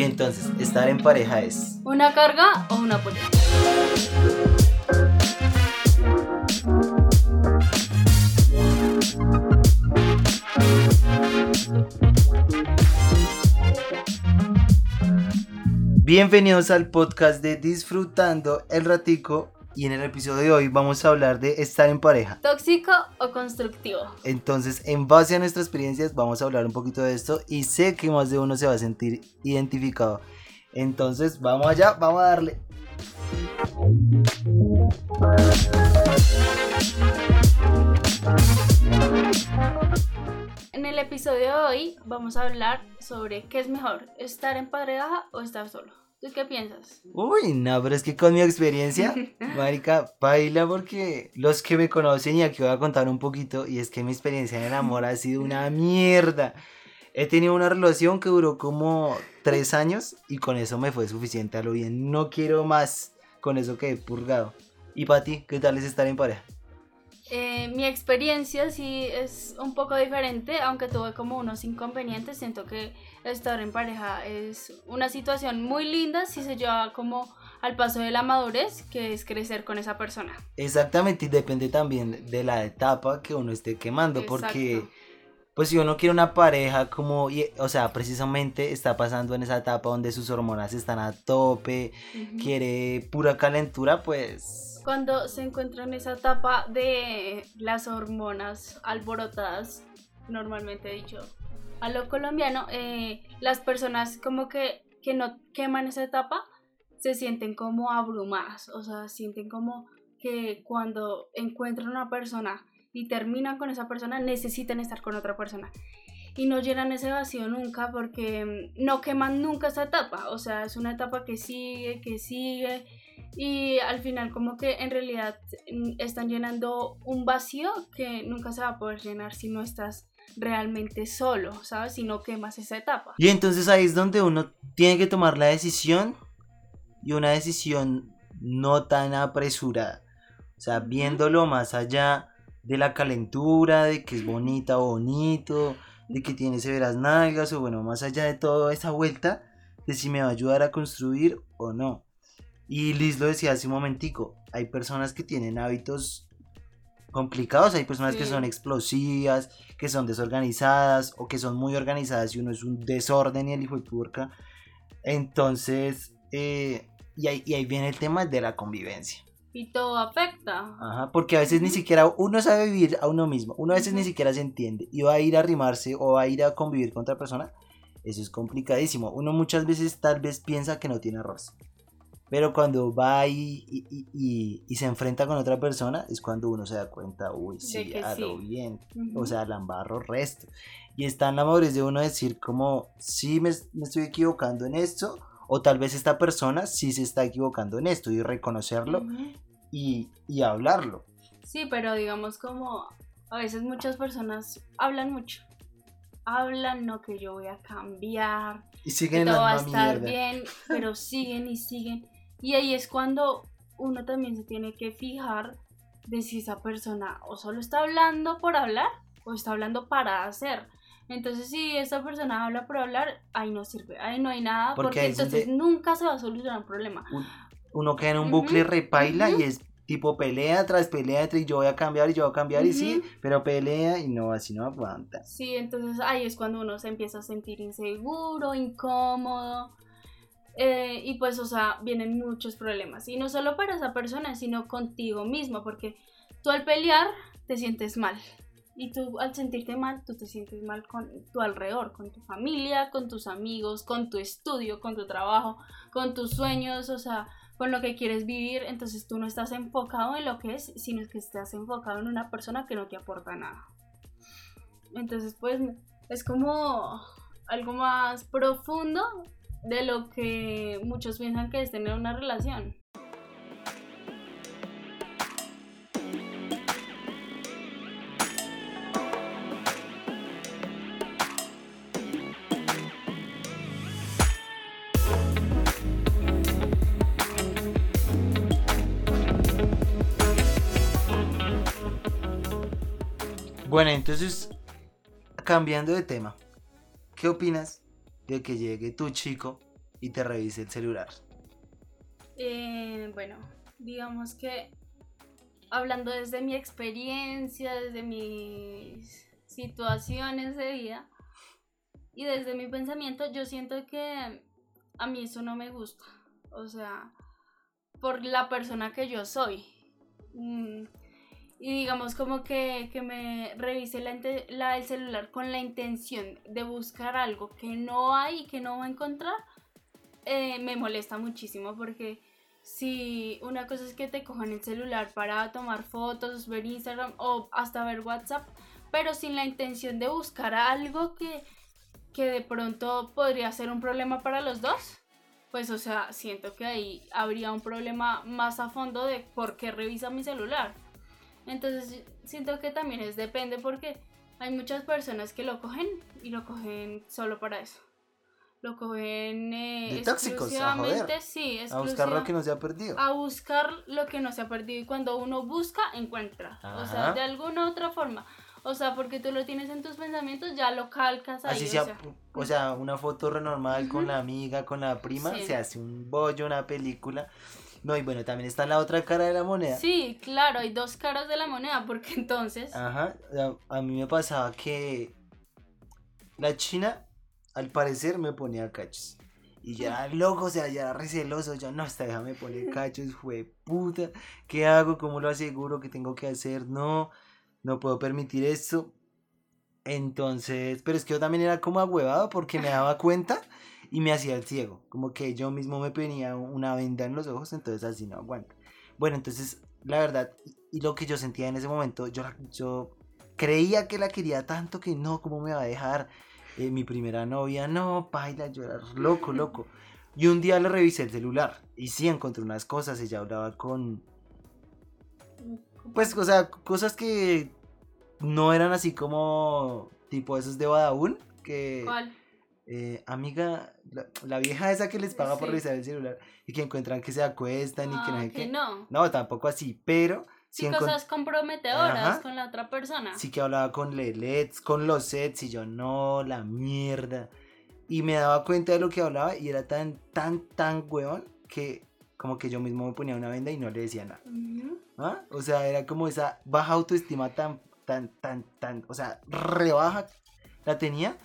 Y entonces, estar en pareja es... ¿Una carga o una apoyo? Bienvenidos al podcast de Disfrutando el Ratico y en el episodio de hoy vamos a hablar de estar en pareja. ¿Tóxico o constructivo? Entonces, en base a nuestras experiencias vamos a hablar un poquito de esto y sé que más de uno se va a sentir identificado. Entonces, vamos allá, vamos a darle. En el episodio de hoy vamos a hablar sobre qué es mejor, estar en pareja o estar solo. ¿Tú qué piensas? Uy, no, pero es que con mi experiencia, marica, baila porque los que me conocen y aquí voy a contar un poquito y es que mi experiencia en el amor ha sido una mierda. He tenido una relación que duró como tres años y con eso me fue suficiente a lo bien. No quiero más con eso que he purgado. ¿Y para ti, qué tal es estar en pareja? Eh, mi experiencia sí es un poco diferente, aunque tuve como unos inconvenientes. Siento que estar en pareja es una situación muy linda si se lleva como al paso de la madurez, que es crecer con esa persona. Exactamente, y depende también de la etapa que uno esté quemando, porque pues si uno quiere una pareja como, o sea, precisamente está pasando en esa etapa donde sus hormonas están a tope, quiere pura calentura, pues cuando se encuentra en esa etapa de las hormonas alborotadas, normalmente dicho a lo colombiano, eh, las personas como que, que no queman esa etapa se sienten como abrumadas, o sea, sienten como que cuando encuentran una persona y terminan con esa persona, necesitan estar con otra persona. Y no llenan ese vacío nunca porque mm, no queman nunca esa etapa, o sea, es una etapa que sigue, que sigue y al final como que en realidad mm, están llenando un vacío que nunca se va a poder llenar si no estás realmente solo, ¿sabes? Si no quemas esa etapa. Y entonces ahí es donde uno tiene que tomar la decisión y una decisión no tan apresurada. O sea, viéndolo más allá de la calentura, de que es bonita o bonito, de que tiene severas nalgas o bueno, más allá de toda esa vuelta, de si me va a ayudar a construir o no. Y Liz lo decía hace un momentico, hay personas que tienen hábitos complicados, hay personas que son explosivas, que son desorganizadas o que son muy organizadas y uno es un desorden y el hijo de turca. Entonces, eh, y, ahí, y, ahí, viene el tema de la convivencia. Y todo afecta. Ajá, porque a veces ni siquiera uno sabe vivir a uno mismo, uno a veces ni siquiera se entiende y va a ir a arrimarse o va a ir a convivir con otra persona. Eso es complicadísimo. Uno muchas veces tal vez piensa que no tiene arroz. Pero cuando va y, y, se enfrenta con otra persona es cuando uno se da cuenta, uy, sí, a lo bien. O sea, la embarro resto. Y está en la madurez de uno decir como, sí me, estoy equivocando en esto, o tal vez esta persona sí se está equivocando en esto, y reconocerlo y, y hablarlo. Sí, pero digamos como a veces muchas personas hablan mucho. Hablan, no que yo voy a cambiar, y siguen que todo va a estar bien, pero siguen y siguen. Y ahí es cuando uno también se tiene que fijar de si esa persona o solo está hablando por hablar o está hablando para hacer. Entonces, si esa persona habla por hablar, ahí no sirve, ahí no hay nada, porque, entonces nunca se va a solucionar el problema. Uno queda en un bucle repaila y es tipo pelea tras pelea y yo voy a cambiar y yo voy a cambiar y sí, pero pelea y no, así no aguanta. Sí, entonces ahí es cuando uno se empieza a sentir inseguro, incómodo. Eh, y pues, o sea, vienen muchos problemas. Y no solo para esa persona, sino contigo mismo, porque tú al pelear te sientes mal. Y tú al sentirte mal, tú te sientes mal con tu alrededor, con tu familia, con tus amigos, con tu estudio, con tu trabajo, con tus sueños, o sea, con lo que quieres vivir. Entonces tú no estás enfocado en lo que es, sino que estás enfocado en una persona que no te aporta nada. Entonces, pues es como algo más profundo de lo que muchos piensan que es tener una relación. Bueno, entonces, cambiando de tema, ¿qué opinas de que llegue tu chico y te revise el celular? Eh, bueno, digamos que hablando desde mi experiencia, desde mis situaciones de vida y desde mi pensamiento, yo siento que a mí eso no me gusta. O sea, por la persona que yo soy. Y digamos como que, que me revise el celular con la intención de buscar algo que no hay y que no va a encontrar, eh, me molesta muchísimo porque si una cosa es que te cojan el celular para tomar fotos, ver Instagram o hasta ver WhatsApp, pero sin la intención de buscar algo que, que de pronto podría ser un problema para los dos, pues o sea, siento que ahí habría un problema más a fondo de por qué revisa mi celular. Entonces siento que también es depende porque hay muchas personas que lo cogen y lo cogen solo para eso lo cogen eh, exclusivamente, a sí, a buscar lo que no se ha perdido. A buscar lo que no se ha perdido y cuando uno busca, encuentra. O sea, de alguna u otra forma. O sea, porque tú lo tienes en tus pensamientos, ya lo calcas ahí. Así sea, o sea, una foto renormal con la amiga, con la prima, se hace un bollo, una película. No, y bueno, también está la otra cara de la moneda. Sí, claro, hay dos caras de la moneda, porque entonces... Ajá, a mí me pasaba que la China al parecer me ponía cachos. Y ya loco, o sea, ya receloso, ya no, hasta déjame poner cachos, fue puta, ¿qué hago? ¿Cómo lo aseguro? ¿Qué tengo que hacer? No, no puedo permitir esto. Entonces, pero es que yo también era como ahuevado porque me daba cuenta y me hacía el ciego. Como que yo mismo me ponía una venda en los ojos, entonces así no aguanta. Bueno, entonces, la verdad, y lo que yo sentía en ese momento, yo, yo creía que la quería tanto que no, ¿cómo me va a dejar? Eh, mi primera novia, no, paila, yo era loco, loco. Y un día le revisé el celular y sí encontré unas cosas, ella hablaba con... Pues, o sea, cosas que no eran así como tipo esos de Badaún, que... ¿Cuál? Eh, amiga, la, vieja esa que les paga por revisar el celular y que encuentran que se acuestan y que no sé qué. No. no, tampoco así, pero Sí, cosas comprometedoras con la otra persona. Sí que hablaba con LEDs, con los sets y yo no, la mierda. Y me daba cuenta de lo que hablaba y era tan, tan, tan huevón que como que yo mismo me ponía una venda y no le decía nada. ¿Ah? O sea, era como esa baja autoestima tan, tan, tan, tan, o sea, rebaja la tenía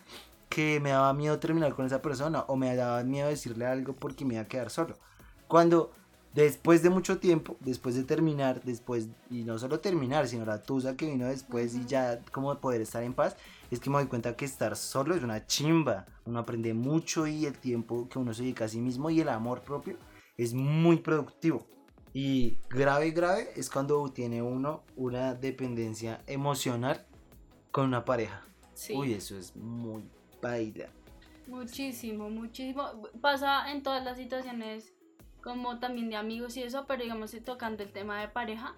que me daba miedo terminar con esa persona o me daba miedo decirle algo porque me iba a quedar solo. Cuando Después de mucho tiempo, después de terminar, después, y no solo terminar, sino la tusa que vino después y ya como poder estar en paz, es que me doy cuenta que estar solo es una chimba. Uno aprende mucho y el tiempo que uno se dedica a sí mismo y el amor propio es muy productivo. Y grave, grave es cuando tiene uno una dependencia emocional con una pareja. Uy, eso es muy baila. Muchísimo, muchísimo. Pasa en todas las situaciones como también de amigos y eso, pero digamos, tocando el tema de pareja,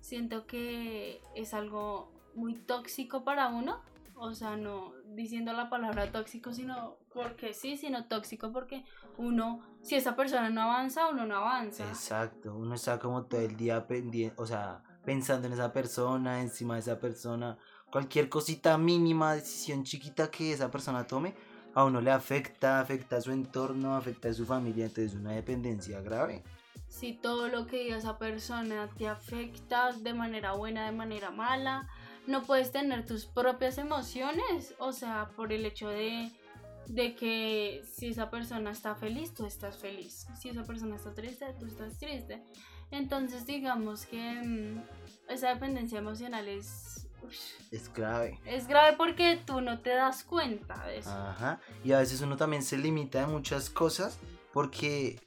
siento que es algo muy tóxico para uno. O sea, no diciendo la palabra tóxico, sino porque sí, sino tóxico porque uno, si esa persona no avanza, uno no avanza. Exacto, uno está como todo el día pendiente, o sea, pensando en esa persona, encima de esa persona, cualquier cosita mínima, decisión chiquita que esa persona tome, a uno le afecta, afecta a su entorno, afecta a su familia, entonces es una dependencia grave. Si todo lo que diga esa persona te afecta de manera buena, de manera mala, no puedes tener tus propias emociones, o sea, por el hecho de, de que si esa persona está feliz, tú estás feliz, si esa persona está triste, tú estás triste. Entonces digamos que mm, esa dependencia emocional es es grave. Es grave porque tú no te das cuenta de eso. Ajá. Y a veces uno también se limita de muchas cosas porque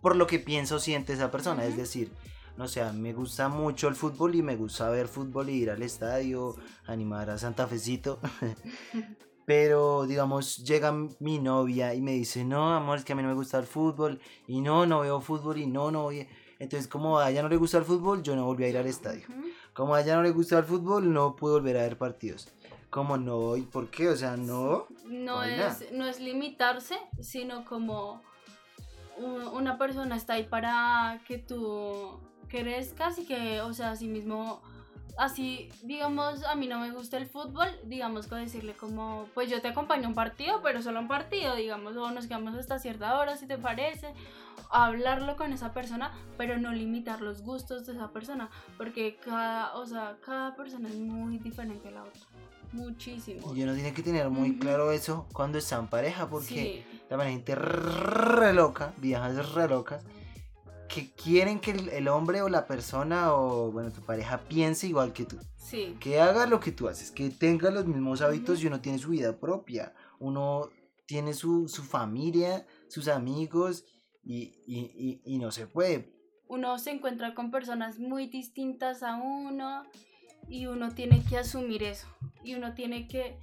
por lo que pienso o siente esa persona. Es decir, no sé, me gusta mucho el fútbol y me gusta ver fútbol y ir al estadio, animar a Santa Fecito. Pero, digamos, llega mi novia y me dice, no, amor, es que a mí no me gusta el fútbol. Y no, no veo fútbol y no, no voy. Entonces, como a ella no le gusta el fútbol, yo no volví a ir al estadio. Como a ella no le gusta el fútbol, no pude volver a ver partidos. Como no, ¿y por qué? O sea, no. No, es, no es limitarse, sino como una persona está ahí para que tú crezcas y que, o sea, así mismo así, digamos, a mí no me gusta el fútbol, digamos, con decirle como, pues yo te acompaño a un partido, pero solo un partido, digamos, o nos quedamos hasta cierta hora, si te parece, hablarlo con esa persona, pero no limitar los gustos de esa persona, porque cada, o sea, cada persona es muy diferente a la otra. Muchísimo. Y uno tiene que tener muy claro eso cuando está en pareja, porque Sí. la gente re loca, viejas re locas, que quieren que el, el hombre o la persona o, bueno, tu pareja piense igual que tú. Sí. Que haga lo que tú haces, que tenga los mismos hábitos y uno tiene su vida propia. Uno tiene su, su familia, sus amigos y, y- y- y no se puede. Uno se encuentra con personas muy distintas a uno y uno tiene que asumir eso. Y uno tiene que,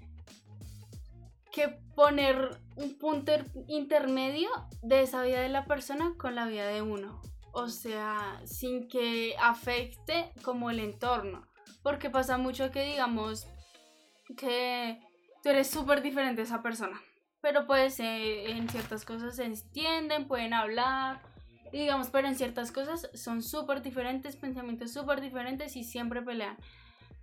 que poner un punto er- intermedio de esa vida de la persona con la vida de uno. O sea, sin que afecte como el entorno. Porque pasa mucho que digamos que tú eres súper diferente a esa persona. Pero pues eh, en ciertas cosas se entienden, pueden hablar. Digamos, pero en ciertas cosas son súper diferentes, pensamientos súper diferentes y siempre pelean.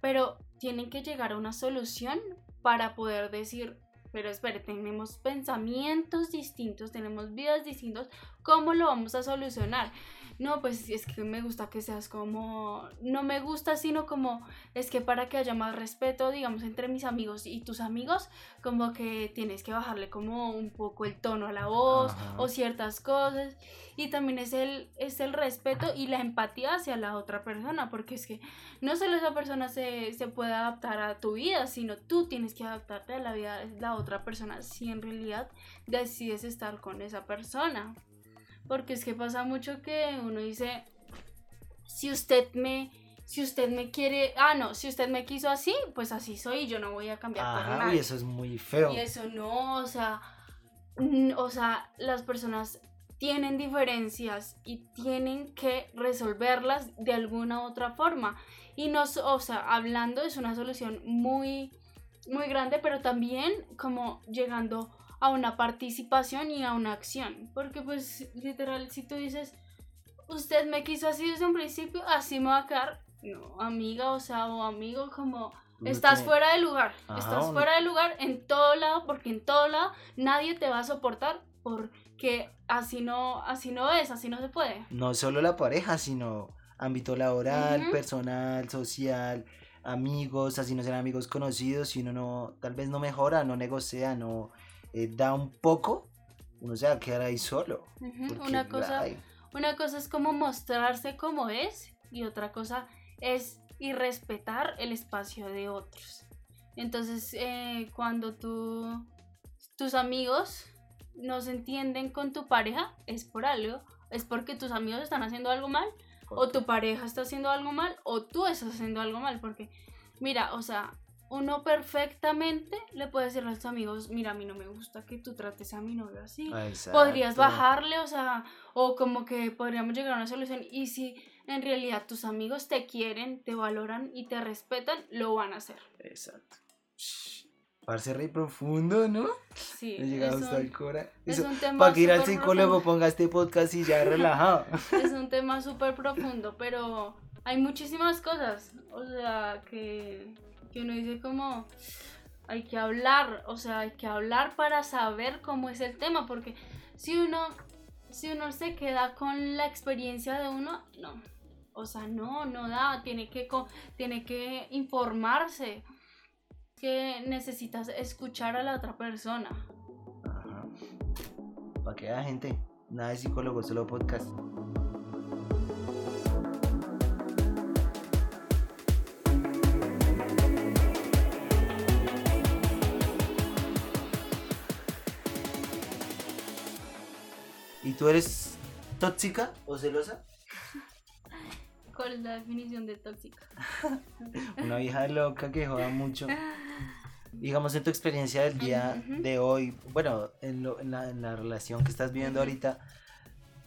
Pero tienen que llegar a una solución para poder decir, pero espere, tenemos pensamientos distintos, tenemos vidas distintas, ¿cómo lo vamos a solucionar? No, pues es que me gusta que seas como, no me gusta, sino como, es que para que haya más respeto, digamos, entre mis amigos y tus amigos, como que tienes que bajarle como un poco el tono a la voz Ajá. o ciertas cosas. Y también es el, es el respeto y la empatía hacia la otra persona, porque es que no solo esa persona se, se puede adaptar a tu vida, sino tú tienes que adaptarte a la vida de la otra persona si en realidad decides estar con esa persona. Porque es que pasa mucho que uno dice, si usted me, si usted me quiere, ah no, si usted me quiso así, pues así soy y yo no voy a cambiar Ajá, nadie. y eso es muy feo. Y eso no, o sea, o sea, las personas tienen diferencias y tienen que resolverlas de alguna otra forma. Y no, s- o sea, hablando es una solución muy, muy grande, pero también como llegando a una participación y a una acción. Porque pues literal, si tú dices, usted me quiso así desde un principio, así me va a quedar, no, amiga, o sea, o amigo, como Estás fuera de lugar. Ajá, Estás fuera de lugar en todo lado, porque en todo lado nadie te va a soportar porque así no, así no es, así no se puede. No solo la pareja, sino ámbito laboral, personal, social, amigos, así no sean amigos conocidos, si uno no, tal vez no mejora, no negocia, no eh, da un poco, uno se va a quedar ahí solo. Una cosa, ay, una cosa es como mostrarse como es y otra cosa es y respetar el espacio de otros. Entonces, eh, cuando tú, tus amigos no se entienden con tu pareja, es por algo. Es porque tus amigos están haciendo algo mal, o tu pareja está haciendo algo mal, o tú estás haciendo algo mal. Porque, mira, o sea, uno perfectamente le puede decir a sus amigos, mira, a mí no me gusta que tú trates a mi novio así podrías bajarle, o sea, o como que podríamos llegar a una solución. Y si en realidad tus amigos te quieren, te valoran y te respetan, lo van a hacer. Exacto. Shh, Parce re profundo, ¿no? Sí, Le llegado es hasta un, el cora. es Eso, un tema para que ir al psicólogo profundo. ponga este podcast y ya relajado. Es un tema súper profundo, pero hay muchísimas cosas, o sea, que, que uno dice como hay que hablar, o sea, hay que hablar para saber cómo es el tema, porque si uno, si uno se queda con la experiencia de uno, no, o sea, no, no da, tiene que, tiene que informarse, que necesitas escuchar a la otra persona. Ajá. Para que haya gente. Nada de psicólogo, solo podcast. ¿Y tú eres tóxica o celosa? ¿Cuál es la definición de tóxica? Una vieja loca que joda mucho. Digamos en tu experiencia del día de hoy, bueno, en, lo- en la, en la relación que estás viviendo ahorita,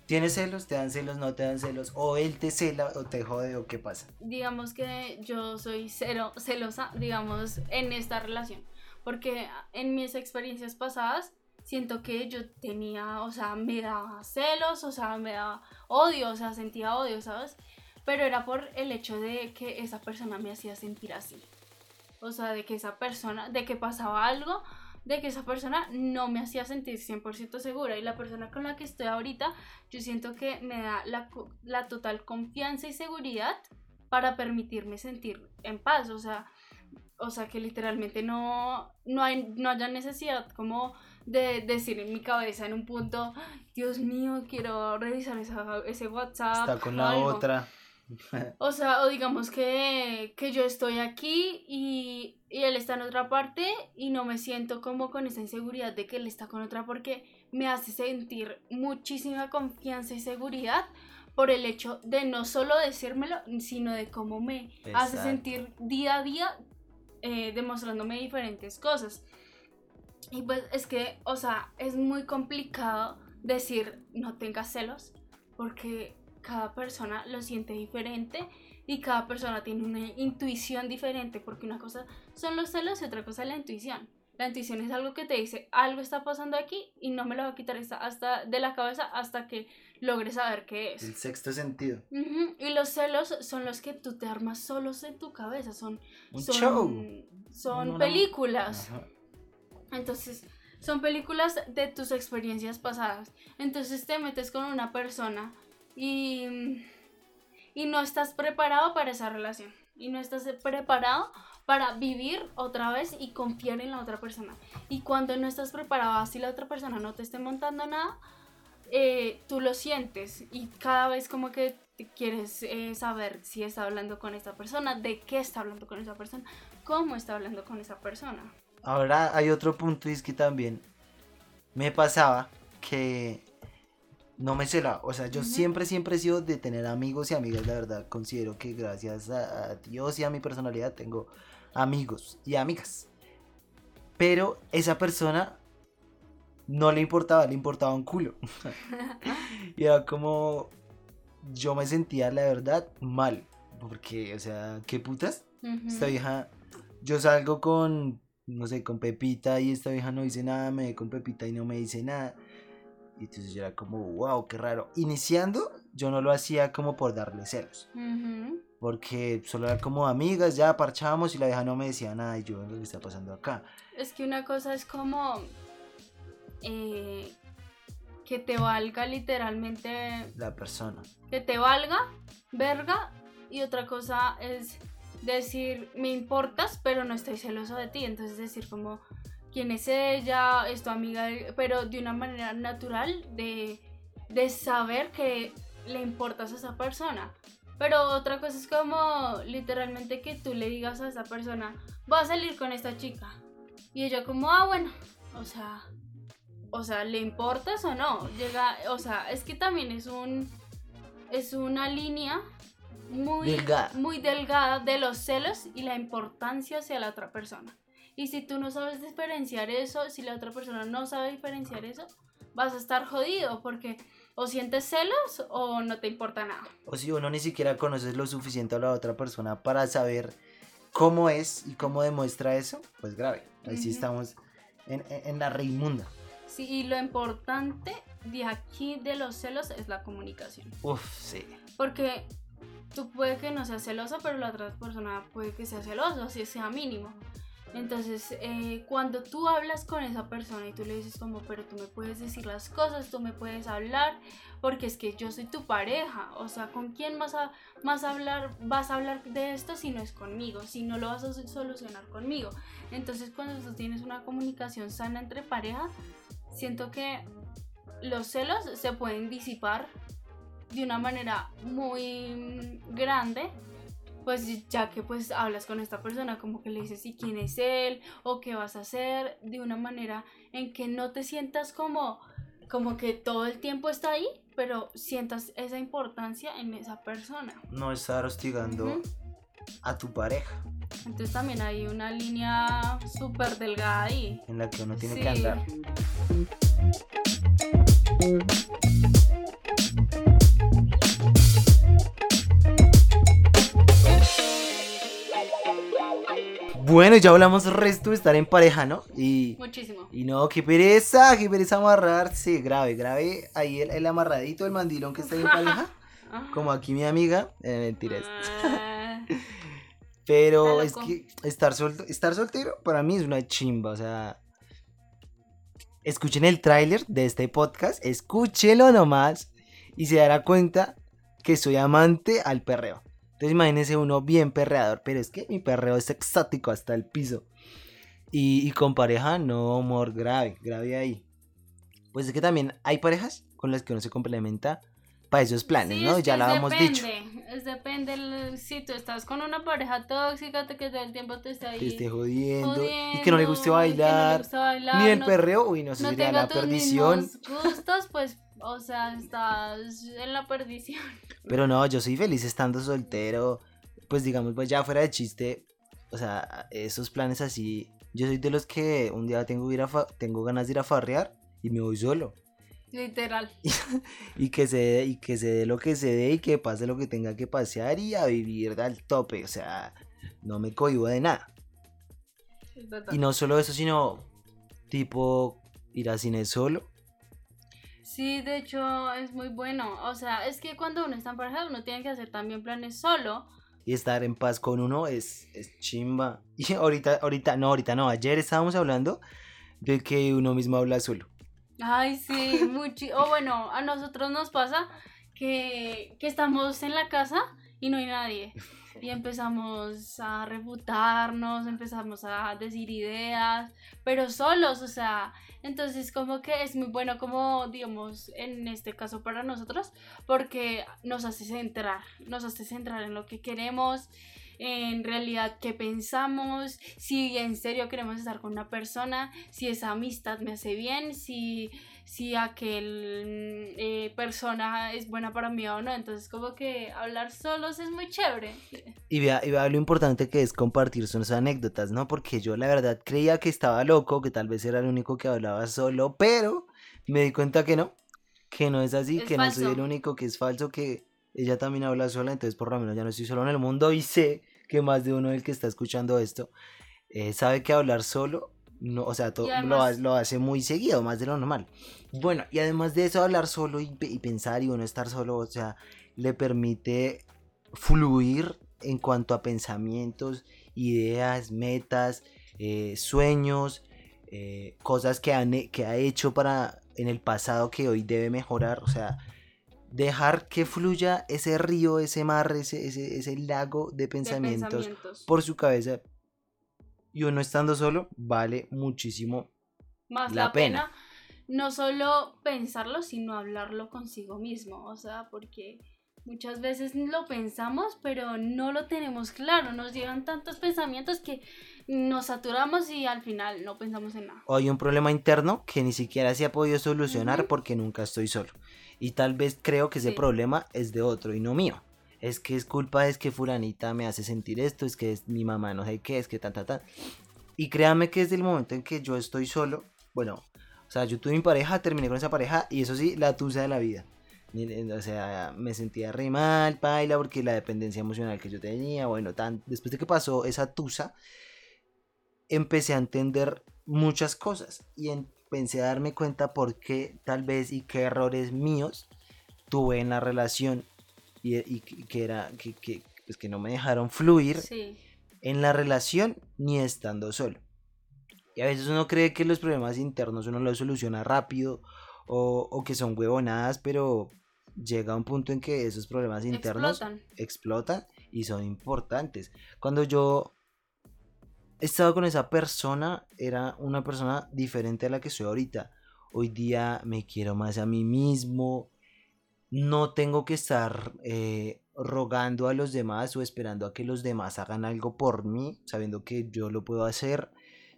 ¿tienes celos? ¿Te dan celos? ¿No te dan celos? ¿O él te cela o te jode o qué pasa? digamos que yo soy cero celosa, digamos, en esta relación. Porque en mis experiencias pasadas siento que yo tenía, o sea, me daba celos, o sea, me daba odio, o sea, sentía odio, ¿sabes? pero era por el hecho de que esa persona me hacía sentir así. O sea, de que esa persona, de que pasaba algo, de que esa persona no me hacía sentir 100% segura. Y la persona con la que estoy ahorita, yo siento que me da la, la total confianza y seguridad para permitirme sentir en paz. O sea, o sea que literalmente no, no, hay, no haya necesidad como de decir en mi cabeza en un punto, "Ay, Dios mío, quiero revisar esa- ese WhatsApp. Está con la algo". otra. O sea, o digamos que, que yo estoy aquí y, y él está en otra parte y no me siento como con esa inseguridad de que él está con otra porque me hace sentir muchísima confianza y seguridad por el hecho de no solo decírmelo, sino de cómo me hace sentir día a día eh, demostrándome diferentes cosas. Y pues es que, o sea, es muy complicado decir no tengas celos porque cada persona lo siente diferente y cada persona tiene una intuición diferente porque una cosa son los celos y otra cosa es la intuición. La intuición es algo que te dice algo está pasando aquí y no me lo va a quitar hasta de la cabeza hasta que logres saber qué es. El sexto sentido. Y los celos son los que tú te armas solos en tu cabeza, son, Un son, show. son Una- películas. Entonces, son películas de tus experiencias pasadas. Entonces te metes con una persona y, y no estás preparado para esa relación. Y no estás preparado para vivir otra vez y confiar en la otra persona. Y cuando no estás preparado, así la otra persona no te esté montando nada, eh, tú lo sientes. Y cada vez como que quieres eh, saber si está hablando con esta persona, de qué está hablando con esa persona, cómo está hablando con esa persona. Ahora hay otro punto y es que también me pasaba que no me celaba. O sea, yo siempre, siempre he sido de tener amigos y amigas, la verdad. Considero que gracias a, a Dios y a mi personalidad tengo amigos y amigas. Pero esa persona no le importaba, le importaba un culo. y era como yo me sentía, la verdad, mal. Porque, o sea, ¿qué putas? Esta vieja, yo salgo con, no sé, con Pepita y esta vieja no dice nada, me ve con Pepita y no me dice nada. Y entonces yo era como, wow, qué raro. Iniciando, yo no lo hacía como por darle celos. Porque solo era como amigas, ya parchábamos y la vieja no me decía nada y yo, ¿qué está pasando acá? Es que una cosa es como eh, que te valga literalmente, La persona. que te valga, verga, y otra cosa es decir, me importas, pero no estoy celoso de ti. Entonces decir como, ¿quién es ella? ¿Es tu amiga? Pero de una manera natural de, de saber que le importas a esa persona. Pero otra cosa es como literalmente que tú le digas a esa persona, va a salir con esta chica. Y ella como, ah, bueno, o sea, o sea, ¿le importas o no? Llega, o sea, es que también es un, es una línea muy Delgada. muy delgada de los celos y la importancia hacia la otra persona. Y si tú no sabes diferenciar eso, si la otra persona no sabe diferenciar eso, vas a estar jodido porque o sientes celos o no te importa nada. O si uno ni siquiera conoce lo suficiente a la otra persona para saber cómo es y cómo demuestra eso, pues grave. Ahí sí Ujú. estamos en, en, en la reimunda. Sí, y lo importante de aquí de los celos es la comunicación. Uf, sí. Porque tú puede que no seas celoso, pero la otra persona puede que sea celoso, así sea mínimo. Entonces, eh, cuando tú hablas con esa persona y tú le dices como, pero tú me puedes decir las cosas, tú me puedes hablar, porque es que yo soy tu pareja, o sea, ¿con quién vas a, más hablar, vas a hablar de esto si no es conmigo, si no lo vas a so- solucionar conmigo? Entonces, cuando tú tienes una comunicación sana entre pareja, siento que los celos se pueden disipar de una manera muy grande pues ya que pues hablas con esta persona como que le dices si quién es él o qué vas a hacer de una manera en que no te sientas como como que todo el tiempo está ahí pero sientas esa importancia en esa persona. No estar hostigando a tu pareja. Entonces también hay una línea súper delgada ahí. En la que uno tiene Sí. que andar. Bueno, ya hablamos resto de estar en pareja, ¿no? Y, muchísimo y no, qué pereza, qué pereza amarrarse. Grave, grave. Ahí el, el amarradito, el mandilón que está ahí en pareja. Ah. como aquí mi amiga, eh, mentiras. Ah, Pero es que estar, solto- estar soltero para mí es una chimba, o sea... Escuchen el tráiler de este podcast, escúchelo nomás y se dará cuenta que soy amante al perreo. Entonces imagínense uno bien perreador, pero es que mi perreo es exótico hasta el piso. Y, y con pareja, no, amor, grave, grave ahí. Pues es que también hay parejas con las que uno se complementa para esos planes, sí, ¿no? es Ya lo habíamos dicho. Es depende el- si tú estás con una pareja tóxica te- que todo el tiempo te está ahí Que esté jodiendo, y que no le guste jodiendo, que no le bailar. gusta bailar, Ni el no- perreo, uy, no, eso no sería la perdición. gustos, pues, o sea, estás en la perdición. Pero no, yo soy feliz estando soltero. Pues digamos, pues ya fuera de chiste. O sea, esos planes así. Yo soy de los que un día tengo, ir a fa- tengo ganas de ir a farrear y me voy solo. Literal. Y que se dé, y que se dé lo que se dé y que pase lo que tenga que pasear y a vivir al tope. O sea, no me cohibo de nada. Y no solo eso, sino tipo ir a cine solo. Sí, de hecho es muy bueno. O sea, es que cuando uno está en pareja, uno tiene que hacer también planes solo. y estar en paz con uno es, es chimba. Y ahorita, ahorita, no, ahorita no, ayer estábamos hablando de que uno mismo habla solo. Ay, sí, mucho. O bueno, a nosotros nos pasa que, que estamos en la casa y no hay nadie. Y empezamos a refutarnos, empezamos a decir ideas, pero solos, o sea, entonces como que es muy bueno como, digamos, en este caso para nosotros, porque nos hace centrar, nos hace centrar en lo que queremos, en realidad qué pensamos, si en serio queremos estar con una persona, si esa amistad me hace bien, si, si aquel mm, eh, persona es buena para mí o no. Entonces como que hablar solos es muy chévere. Y vea, y vea lo importante que es compartir sus anécdotas, ¿no? Porque yo la verdad creía que estaba loco, que tal vez era el único que hablaba solo, pero me di cuenta que no, que no es así, Es que no soy el único, que es falso, que ella también habla sola, entonces por lo menos ya no estoy solo en el mundo y sé que más de uno del que está escuchando esto eh, sabe que hablar solo, no, o sea, lo, lo hace muy seguido, más de lo normal. Bueno, y además de eso, hablar solo y, pe- y pensar y uno estar solo, o sea, le permite fluir en cuanto a pensamientos, ideas, metas, eh, sueños, eh, cosas que, han, que ha hecho para en el pasado que hoy debe mejorar, o sea, dejar que fluya ese río, ese mar, ese, ese, ese lago de pensamientos. por su cabeza y uno estando solo vale muchísimo Más la la, pena. pena. no solo pensarlo, sino hablarlo consigo mismo. O sea, porque muchas veces lo pensamos, pero no lo tenemos claro. Nos llegan tantos pensamientos que nos saturamos y al final no pensamos en nada. o hay un problema interno que ni siquiera se ha podido solucionar porque nunca estoy solo. Y tal vez creo que ese Sí. problema es de otro y no mío. Es que es culpa, es que fulanita me hace sentir esto, es que es mi mamá no sé qué, es que tan, tan, tan. Y créanme que desde el momento en que yo estoy solo, bueno, o sea, yo tuve mi pareja, terminé con esa pareja y eso sí, la tusa de la vida. O sea, me sentía re mal, paila, porque la dependencia emocional que yo tenía, bueno, tan, después de que pasó esa tusa, empecé a entender muchas cosas y empecé a darme cuenta por qué tal vez y qué errores míos tuve en la relación y, y que- era que, que, pues que no me dejaron fluir Sí. en la relación ni estando solo. Y a veces uno cree que los problemas internos uno los soluciona rápido o, o que son huevonadas, pero llega un punto en que esos problemas internos Explotan. explotan y son importantes. Cuando yo estaba con esa persona, era una persona diferente a la que soy ahorita. Hoy día me quiero más a mí mismo. No tengo que estar eh, rogando a los demás o esperando a que los demás hagan algo por mí, sabiendo que yo lo puedo hacer.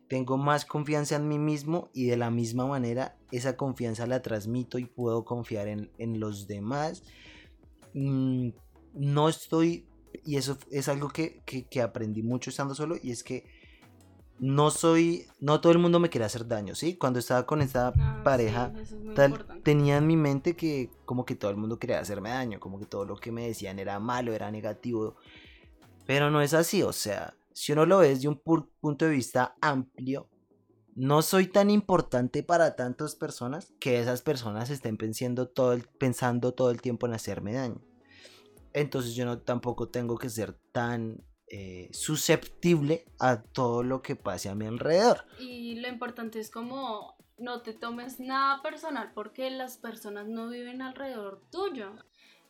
Tengo más confianza en mí mismo y de la misma manera esa confianza la transmito y puedo confiar en, en los demás. Mm, no estoy, y eso es algo que, que- que aprendí mucho estando solo, y es que no soy, no todo el mundo me quiere hacer daño, ¿sí? Cuando estaba con esta Ah, pareja, sí, es tal, importante. tenía en mi mente que como que todo el mundo quería hacerme daño, como que todo lo que me decían era malo, era negativo, pero no es así, o sea, si uno lo ve desde un pu- punto de vista amplio, no soy tan importante para tantas personas que esas personas estén pensando todo el, pensando todo el tiempo en hacerme daño. entonces yo no tampoco tengo que ser tan eh, susceptible a todo lo que pase a mi alrededor. Y lo importante es como no te tomes nada personal porque las personas no viven alrededor tuyo.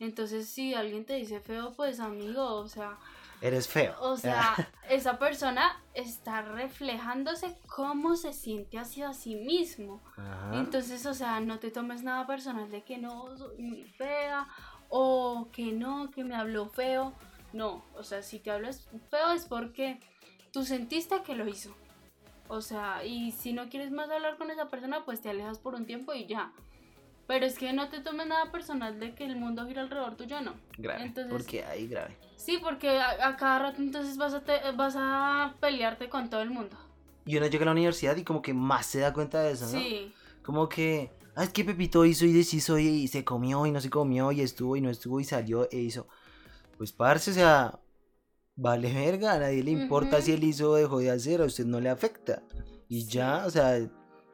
Entonces si alguien te dice feo, pues amigo, o sea... Eres feo. O sea, esa persona está reflejándose cómo se siente hacia sí mismo. Entonces, o sea, no te tomes nada personal de que no, soy muy fea o que no, que me habló feo. No, o sea, si te hablas feo es porque tú sentiste que lo hizo. O sea, y si no quieres más hablar con esa persona, pues te alejas por un tiempo y ya. Pero es que no te tomes nada personal de que el mundo gira alrededor tuyo, no. Grave. Entonces, porque ahí grave. Sí, porque a, cada rato entonces vas a, vas a pelearte con todo el mundo. Y uno llega a la universidad y como que más se da cuenta de eso, ¿no? Sí. Como que, ah, es que Pepito hizo y deshizo y, y se comió y no se comió y estuvo y no estuvo y salió e hizo. Pues parce, o sea, vale verga, a nadie le importa si él hizo o dejó de hacer, a usted no le afecta. Y ya, o sea,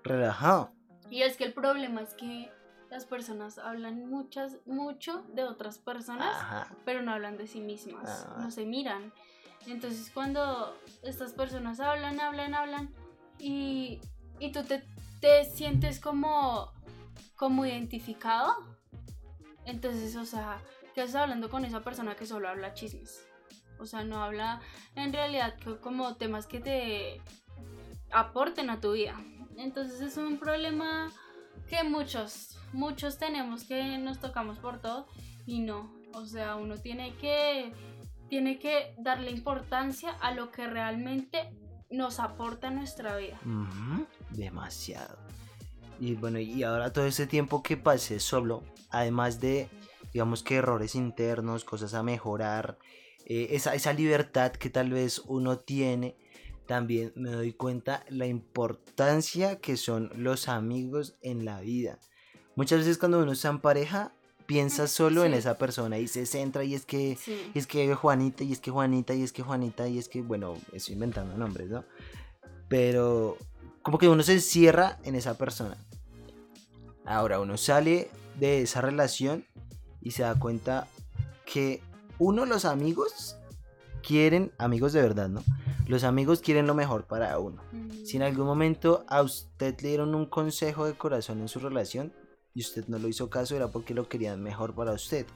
relajado. Y es que el problema es que las personas hablan muchas, mucho de otras personas, pero no hablan de sí mismas, ah. no se miran. Entonces cuando estas personas hablan, hablan, hablan y, y tú te, te, sientes como, como identificado, entonces, o sea, ¿qué estás hablando con esa persona que solo habla chismes? O sea, no habla en realidad como temas que te aporten a tu vida. Entonces es un problema que muchos, muchos tenemos que nos tocamos por todo y no. O sea, uno tiene que, tiene que darle importancia a lo que realmente nos aporta en nuestra vida. Demasiado. Y bueno, y ahora todo ese tiempo que pasé solo, además de, digamos que errores internos, cosas a mejorar, eh, esa, esa libertad que tal vez uno tiene también me doy cuenta la importancia que son los amigos en la vida. Muchas veces cuando uno está en pareja, piensa solo en esa persona y se centra y es que es que Juanita y es que Juanita y es que Juanita y es que bueno, estoy inventando nombres, ¿no? Pero como que uno se encierra en esa persona. Ahora uno sale de esa relación y se da cuenta que uno los amigos quieren amigos de verdad, ¿no? Los amigos quieren lo mejor para uno. Si en algún momento a usted le dieron un consejo de corazón en su relación y usted no lo hizo caso, era porque lo querían mejor para usted,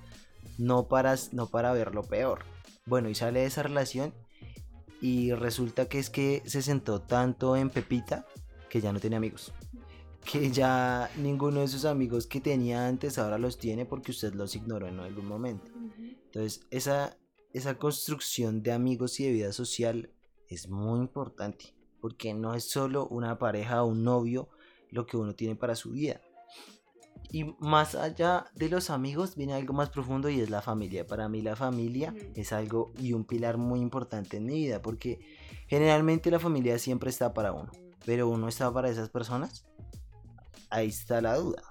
no para, no para ver lo peor. Bueno, y sale de esa relación y resulta que es que se sentó tanto en Pepita que ya no tiene amigos. Que ya ninguno de sus amigos que tenía antes ahora los tiene porque usted los ignoró en algún momento. Entonces, esa, esa construcción de amigos y de vida social es muy importante, porque no es solo una pareja o un novio lo que uno tiene para su vida. Y más allá de los amigos viene algo más profundo y es la familia. Para mí la familia es algo y un pilar muy importante en mi vida, porque generalmente la familia siempre está para uno, pero uno está para esas personas. Ahí está la duda.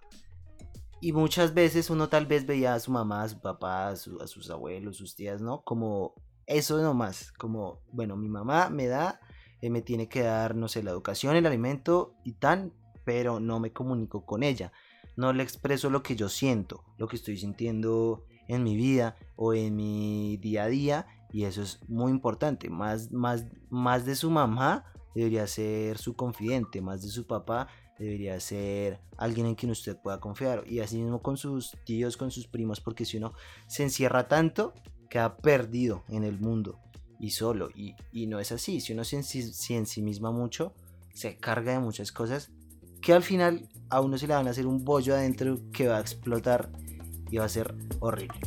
Y muchas veces uno tal vez veía a su mamá, a su papá, a, sus abuelos, sus tías, ¿no? Como eso nomás, como, bueno, mi mamá me da, eh, me tiene que dar, no sé, la educación, el alimento y tan, pero no me comunico con ella. No le expreso lo que yo siento, lo que estoy sintiendo en mi vida o en mi día a día y eso es muy importante. Más, más, más de su mamá debería ser su confidente, más de su papá debería ser alguien en quien usted pueda confiar y así mismo con sus tíos, con sus primos, porque si uno se encierra tanto, queda perdido en el mundo y solo. Y, no es así. Si uno se, en sí misma mucho, se carga de muchas cosas que al final a uno se le van a hacer un bollo adentro que va a explotar y va a ser horrible.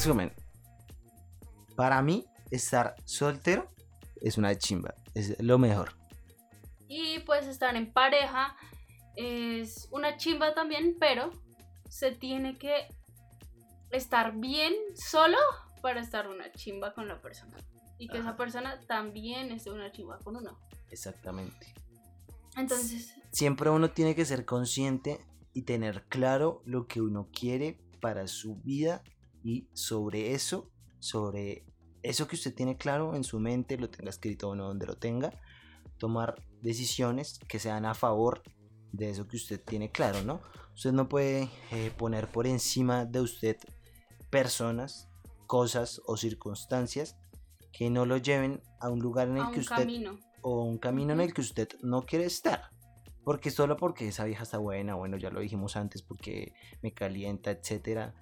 Resumen, para mí estar soltero es una chimba, es lo mejor. Y pues estar en pareja es una chimba también, pero se tiene que estar bien solo para estar una chimba con la persona. Y que esa persona también esté una chimba con uno. Exactamente. Entonces. Siempre uno tiene que ser consciente y tener claro lo que uno quiere para su vida y sobre eso, sobre eso que usted tiene claro en su mente, lo tenga escrito o no donde lo tenga, tomar decisiones que sean a favor de eso que usted tiene claro, ¿no? Usted no puede eh, poner por encima de usted personas, cosas o circunstancias que no lo lleven a un lugar en el A que un usted camino. o un camino en el que usted no quiere estar. Porque solo porque esa vieja está buena, bueno, ya lo dijimos antes, porque me calienta, etcétera,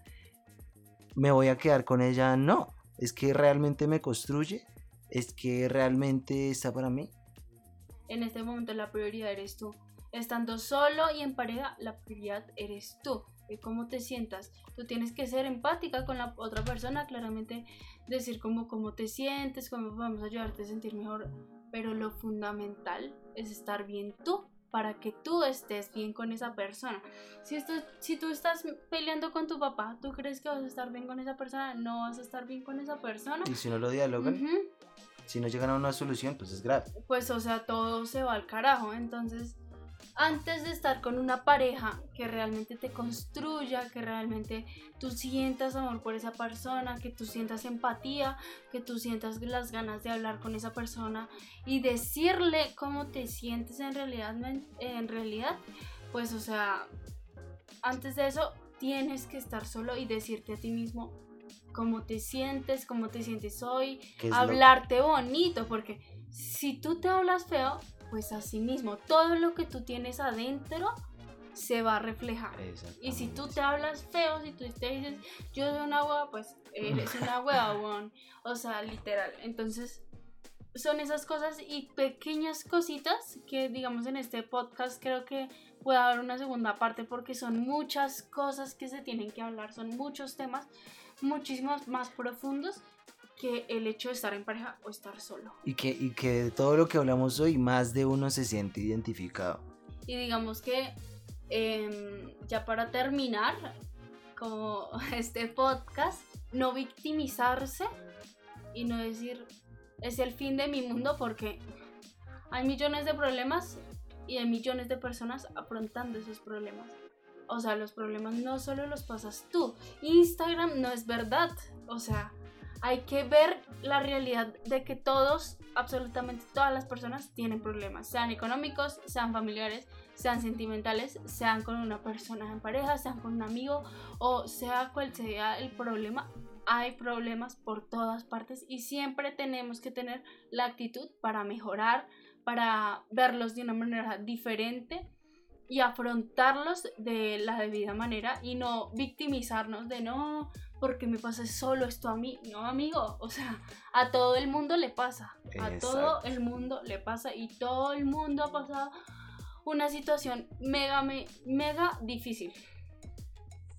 me voy a quedar con ella. No, es que realmente me construye, es que realmente está para mí. En este momento la prioridad eres tú. Estando solo y en pareja, la prioridad eres tú. De cómo te sientas. Tú tienes que ser empática con la otra persona, claramente decir cómo, cómo te sientes, cómo podemos ayudarte a sentir mejor. Pero lo fundamental es estar bien tú para que tú estés bien con esa persona. Si, esto, si tú estás peleando con tu papá, ¿tú crees que vas a estar bien con esa persona? No vas a estar bien con esa persona. Y si no lo dialogan, Ujú si no llegan a una solución, pues es grave. pues o sea, todo se va al carajo. Entonces, antes de estar con una pareja que realmente te construya, que realmente tú sientas amor por esa persona, que tú sientas empatía, que tú sientas las ganas de hablar con esa persona y decirle cómo te sientes en realidad, en realidad, pues o sea, antes de eso tienes que estar solo y decirte a ti mismo cómo te sientes, cómo te sientes hoy, lo- hablarte bonito, porque si tú te hablas feo, pues así mismo, todo lo que tú tienes adentro se va a reflejar. Y si tú te hablas feo, si tú te dices, yo soy una hueva, pues eres una hueva. O sea, literal. Entonces, son esas cosas y pequeñas cositas que, digamos, en este podcast creo que puede haber una segunda parte porque son muchas cosas que se tienen que hablar, son muchos temas muchísimos más profundos que el hecho de estar en pareja o estar solo. Y que, y que de todo lo que hablamos hoy, más de uno se siente identificado. Y digamos que em, ya para terminar, como este podcast, no victimizarse y no decir es el fin de mi mundo porque hay millones de problemas y hay millones de personas afrontando esos problemas. O sea, los problemas no solo los pasas tú. Instagram no es verdad. O sea, hay que ver la realidad de que todos, absolutamente todas las personas tienen problemas, sean económicos, sean familiares, sean sentimentales, sean con una persona en pareja, sean con un amigo o sea cual sea el problema. Hay problemas por todas partes y siempre tenemos que tener la actitud para mejorar, para verlos de una manera diferente y afrontarlos de la debida manera y no victimizarnos de no, porque me pasa solo esto a mí. No, amigo, o sea, a todo el mundo le pasa. A todo el mundo le pasa y todo el mundo ha pasado una situación mega, me- mega difícil.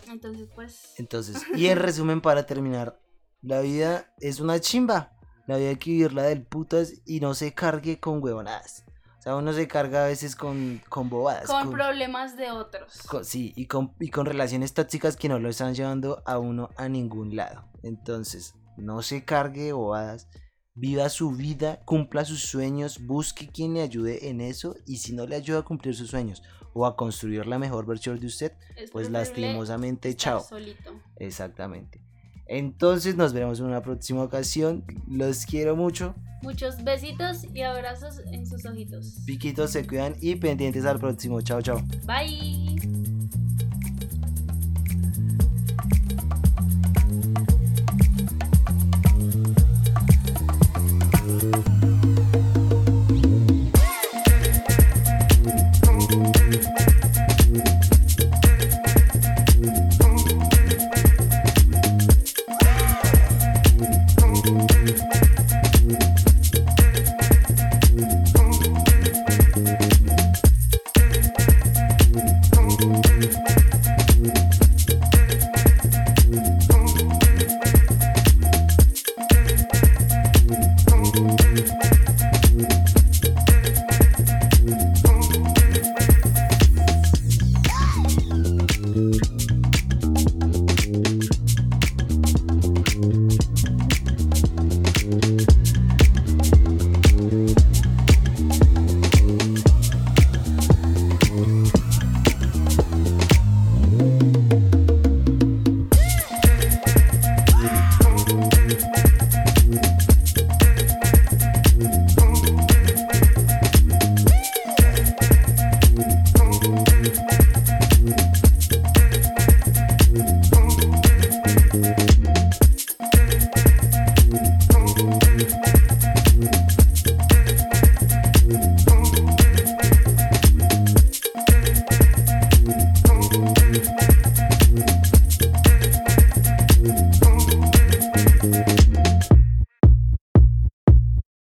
Entonces, pues, Entonces, y en resumen, para terminar, la vida es una chimba. La vida hay que vivirla del putas y no se cargue con huevonadas. O sea, uno se carga a veces con, con bobadas. con problemas de otros. con- sí, y con, y con relaciones tóxicas que no lo están llevando a uno a ningún lado. Entonces, no se cargue de bobadas. Viva su vida, cumpla sus sueños, busque quien le ayude en eso. Y si no le ayuda a cumplir sus sueños o a construir la mejor versión de usted, Es pues lastimosamente, chao. Solito. Exactamente. Entonces nos veremos en una próxima ocasión. Los quiero mucho. Muchos besitos y abrazos en sus ojitos. Piquitos se cuidan y pendientes al próximo. Chao, chao. Bye.